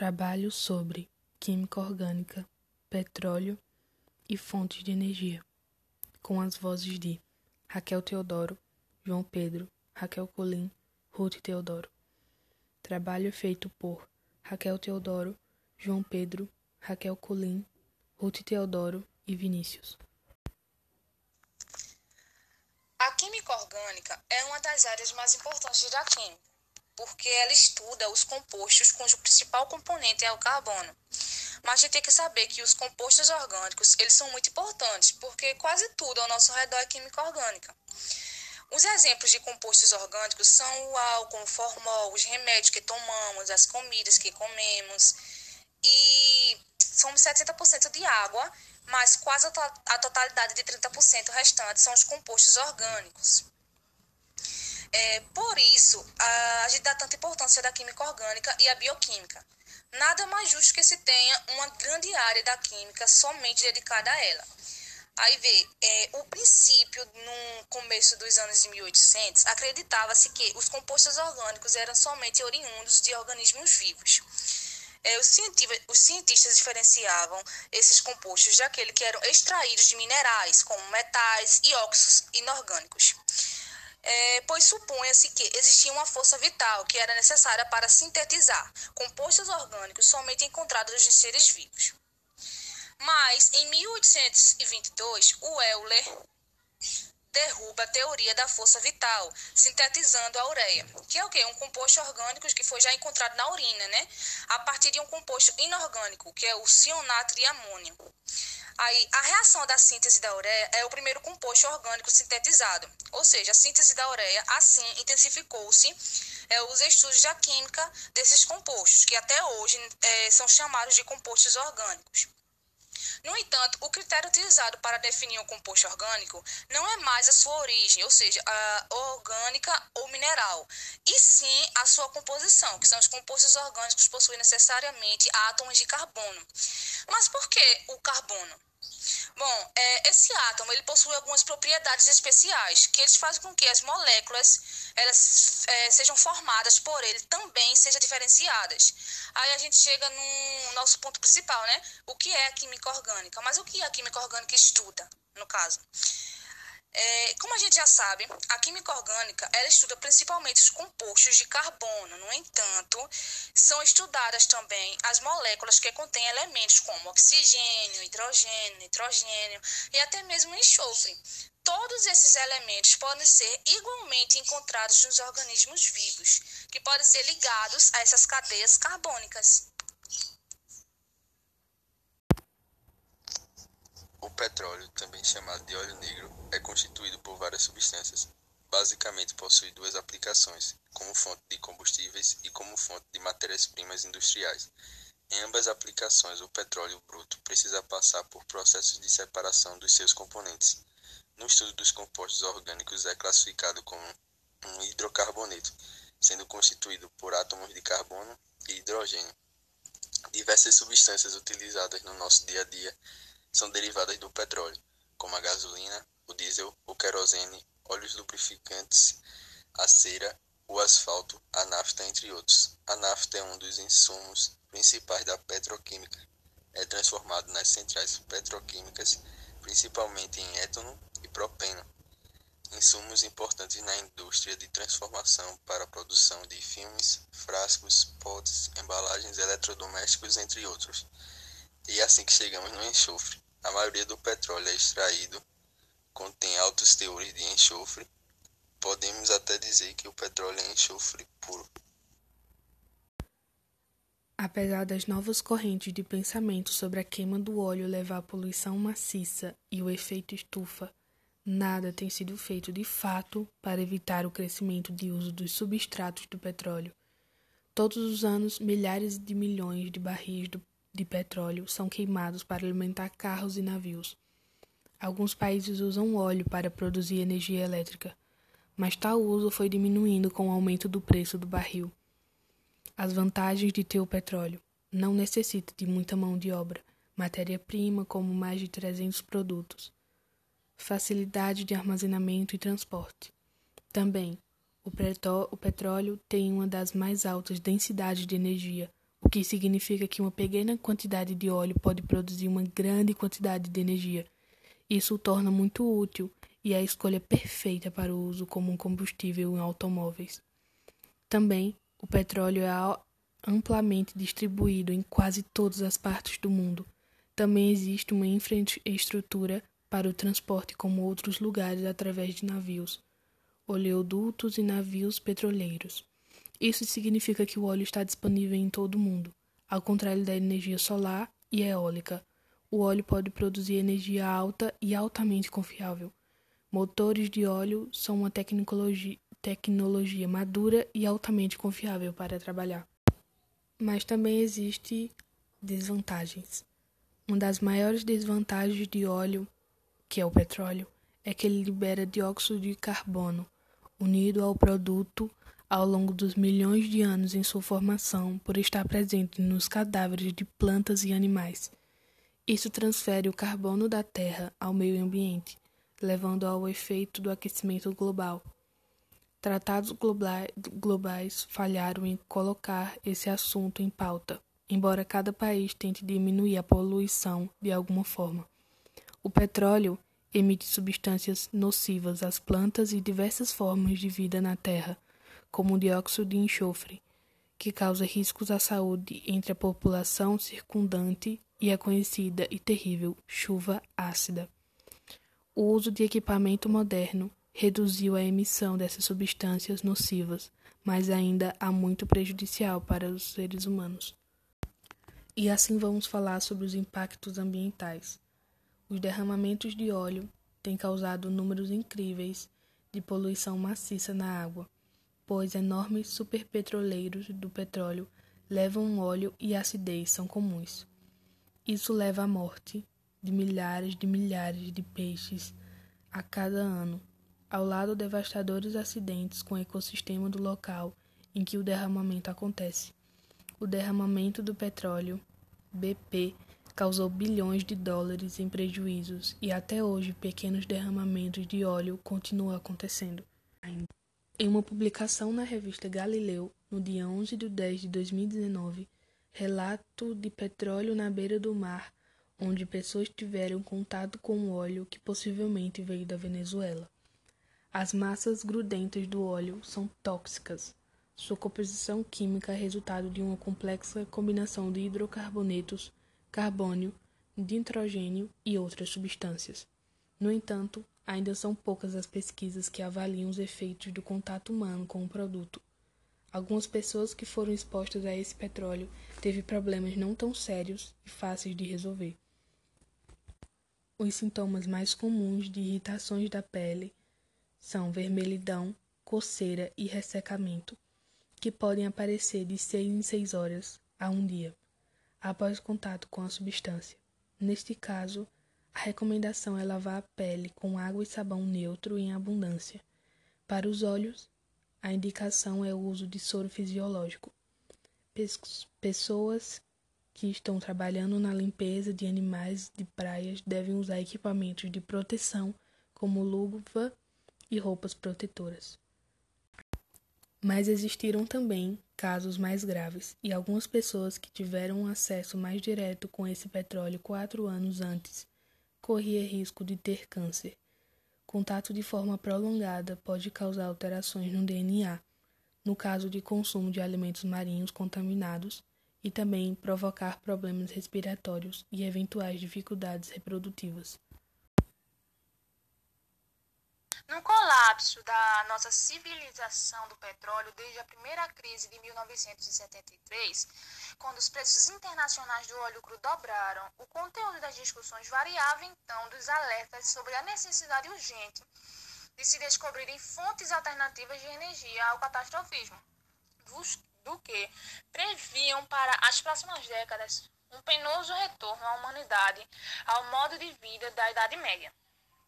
Trabalho sobre química orgânica, petróleo e fontes de energia, com as vozes de Raquel Teodoro, João Pedro, Raquel Colim, Ruth Teodoro. Trabalho feito por Raquel Teodoro, João Pedro, Raquel Colim, Ruth Teodoro e Vinícius. A química orgânica é uma das áreas mais importantes da química porque ela estuda os compostos cujo principal componente é o carbono. Mas a gente tem que saber que os compostos orgânicos, eles são muito importantes, porque quase tudo ao nosso redor é química orgânica. Os exemplos de compostos orgânicos são o álcool, o formol, os remédios que tomamos, as comidas que comemos. E são 70% de água, mas quase a totalidade de 30% restante são os compostos orgânicos. É, por isso, a, a gente dá tanta importância da química orgânica e a bioquímica. Nada mais justo que se tenha uma grande área da química somente dedicada a ela. Aí vê, é, o princípio, no começo dos anos de 1800, acreditava-se que os compostos orgânicos eram somente oriundos de organismos vivos. É, os, os, cientistas diferenciavam esses compostos daqueles que eram extraídos de minerais, como metais e óxidos inorgânicos é, pois supunha-se que existia uma força vital que era necessária para sintetizar compostos orgânicos somente encontrados em seres vivos. Mas, em 1822, o Euler derruba a teoria da força vital, sintetizando a ureia, que é o quê? Um composto orgânico que foi já encontrado na urina, né? A partir de um composto inorgânico, que é o cionato de amônio. Aí, a reação da síntese da ureia é o primeiro composto orgânico sintetizado, ou seja, a síntese da ureia, assim, intensificou-se é, os estudos da química desses compostos, que até hoje é, são chamados de compostos orgânicos. Entanto, o critério utilizado para definir um composto orgânico não é mais a sua origem, ou seja, a orgânica ou mineral, e sim a sua composição, que são os compostos orgânicos possuem necessariamente átomos de carbono. Mas por que o carbono? Bom, é, esse átomo ele possui algumas propriedades especiais que eles fazem com que as moléculas elas é, sejam formadas por ele também sejam diferenciadas. Aí a gente chega no nosso ponto principal, né? O que é a química orgânica? Mas o que a química orgânica estuda, no caso? É, como a gente já sabe, a química orgânica ela estuda principalmente os compostos de carbono. No entanto, são estudadas também as moléculas que contêm elementos como oxigênio, hidrogênio, nitrogênio e até mesmo enxofre. Todos esses elementos podem ser igualmente encontrados nos organismos vivos, que podem ser ligados a essas cadeias carbônicas. O petróleo, também chamado de óleo negro, é constituído por várias substâncias. Basicamente possui duas aplicações, como fonte de combustíveis e como fonte de matérias-primas industriais. Em ambas aplicações, o petróleo bruto precisa passar por processos de separação dos seus componentes. No estudo dos compostos orgânicos é classificado como um hidrocarboneto, sendo constituído por átomos de carbono e hidrogênio. Diversas substâncias utilizadas no nosso dia a dia são derivadas do petróleo, como a gasolina, o diesel, o querosene, óleos lubrificantes, a cera, o asfalto, a nafta, entre outros. A nafta é um dos insumos principais da petroquímica. É transformado nas centrais petroquímicas, principalmente em étano e propeno, insumos importantes na indústria de transformação para a produção de filmes, frascos, potes, embalagens eletrodomésticos, entre outros. E é assim que chegamos no enxofre. A maioria do petróleo é extraído, contém altos teores de enxofre. Podemos até dizer que o petróleo é enxofre puro. Apesar das novas correntes de pensamento sobre a queima do óleo levar à poluição maciça e o efeito estufa, nada tem sido feito de fato para evitar o crescimento de uso dos substratos do petróleo. Todos os anos, milhares de milhões de barris do de petróleo são queimados para alimentar carros e navios. Alguns países usam óleo para produzir energia elétrica, mas tal uso foi diminuindo com o aumento do preço do barril. As vantagens de ter o petróleo não necessita de muita mão de obra, matéria-prima como mais de 300 produtos. Facilidade de armazenamento e transporte. Também, o, petróleo tem uma das mais altas densidades de energia, o que significa que uma pequena quantidade de óleo pode produzir uma grande quantidade de energia. Isso o torna muito útil e é a escolha perfeita para o uso como um combustível em automóveis. Também, o petróleo é amplamente distribuído em quase todas as partes do mundo. Também existe uma infraestrutura para o transporte como outros lugares através de navios, oleodutos e navios petroleiros. Isso significa que o óleo está disponível em todo o mundo, ao contrário da energia solar e eólica. O óleo pode produzir energia alta e altamente confiável. Motores de óleo são uma tecnologia, tecnologia madura e altamente confiável para trabalhar. Mas também existem desvantagens. Uma das maiores desvantagens de óleo, que é o petróleo, é que ele libera dióxido de carbono, unido ao produto ao longo dos milhões de anos em sua formação por estar presente nos cadáveres de plantas e animais. Isso transfere o carbono da Terra ao meio ambiente, levando ao efeito do aquecimento global. Tratados globais falharam em colocar esse assunto em pauta, embora cada país tente diminuir a poluição de alguma forma. O petróleo emite substâncias nocivas às plantas e diversas formas de vida na Terra como o dióxido de enxofre, que causa riscos à saúde entre a população circundante e a conhecida e terrível chuva ácida. O uso de equipamento moderno reduziu a emissão dessas substâncias nocivas, mas ainda há muito prejudicial para os seres humanos. E assim vamos falar sobre os impactos ambientais. Os derramamentos de óleo têm causado números incríveis de poluição maciça na água pois enormes superpetroleiros do petróleo levam óleo e acidez são comuns. Isso leva à morte de milhares de milhares de peixes a cada ano, ao lado devastadores acidentes com o ecossistema do local em que o derramamento acontece. O derramamento do petróleo, BP, causou bilhões de dólares em prejuízos e até hoje pequenos derramamentos de óleo continuam acontecendo. Em uma publicação na revista Galileu, no dia 11 de 10 de 2019, relato de petróleo na beira do mar, onde pessoas tiveram contato com óleo que possivelmente veio da Venezuela. As massas grudentas do óleo são tóxicas. Sua composição química é resultado de uma complexa combinação de hidrocarbonetos, carbônio, nitrogênio e outras substâncias. No entanto, ainda são poucas as pesquisas que avaliam os efeitos do contato humano com o produto. Algumas pessoas que foram expostas a esse petróleo teve problemas não tão sérios e fáceis de resolver. Os sintomas mais comuns de irritações da pele são vermelhidão, coceira e ressecamento, que podem aparecer de 6 em 6 horas a um dia após contato com a substância. Neste caso, a recomendação é lavar a pele com água e sabão neutro em abundância. Para os olhos, a indicação é o uso de soro fisiológico. Pessoas que estão trabalhando na limpeza de animais de praias devem usar equipamentos de proteção como luva e roupas protetoras. Mas existiram também casos mais graves e algumas pessoas que tiveram um acesso mais direto com esse petróleo quatro anos antes corria risco de ter câncer. Contato de forma prolongada pode causar alterações no DNA, no caso de consumo de alimentos marinhos contaminados, e também provocar problemas respiratórios e eventuais dificuldades reprodutivas. No colapso da nossa civilização do petróleo desde a primeira crise de 1973, quando os preços internacionais do óleo cru dobraram, o conteúdo das discussões variava então dos alertas sobre a necessidade urgente de se descobrirem fontes alternativas de energia ao catastrofismo, do que previam para as próximas décadas um penoso retorno à humanidade ao modo de vida da Idade Média.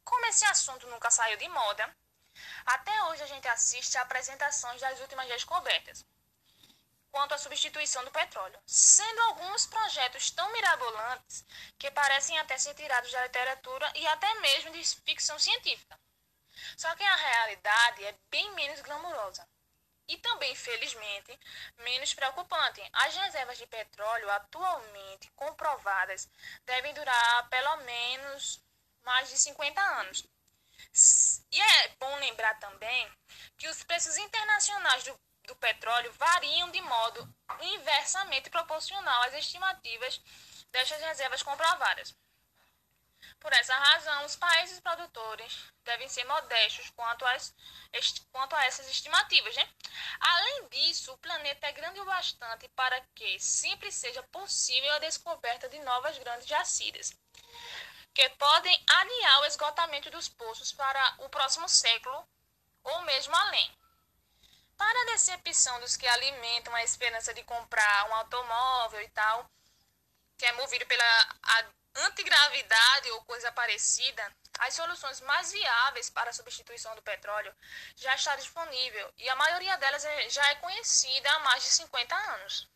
Como esse assunto nunca saiu de moda, até hoje a gente assiste a apresentações das últimas descobertas quanto à substituição do petróleo, sendo alguns projetos tão mirabolantes que parecem até ser tirados da literatura e até mesmo de ficção científica. Só que a realidade é bem menos glamurosa. e também, felizmente, menos preocupante. As reservas de petróleo atualmente comprovadas devem durar pelo menos mais de 50 anos. E é bom lembrar também que os preços internacionais do, do petróleo variam de modo inversamente proporcional às estimativas destas reservas comprovadas. Por essa razão, os países produtores devem ser modestos quanto, às, quanto a essas estimativas. Né? Além disso, o planeta é grande o bastante para que sempre seja possível a descoberta de novas grandes jacidas, que podem aliar o esgotamento dos poços para o próximo século ou mesmo além. Para a decepção dos que alimentam a esperança de comprar um automóvel e tal, que é movido pela antigravidade ou coisa parecida, as soluções mais viáveis para a substituição do petróleo já está disponível e a maioria delas é, já é conhecida há mais de 50 anos.